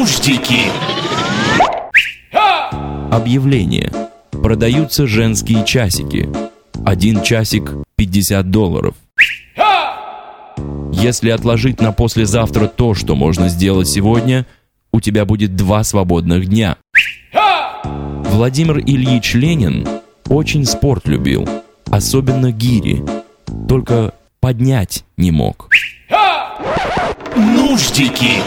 Нуждики. Объявление. Продаются женские часики. Один часик 50 долларов. Если отложить на послезавтра то, что можно сделать сегодня, у тебя будет два свободных дня. Владимир Ильич Ленин очень спорт любил, особенно гири, только поднять не мог. Нуждики.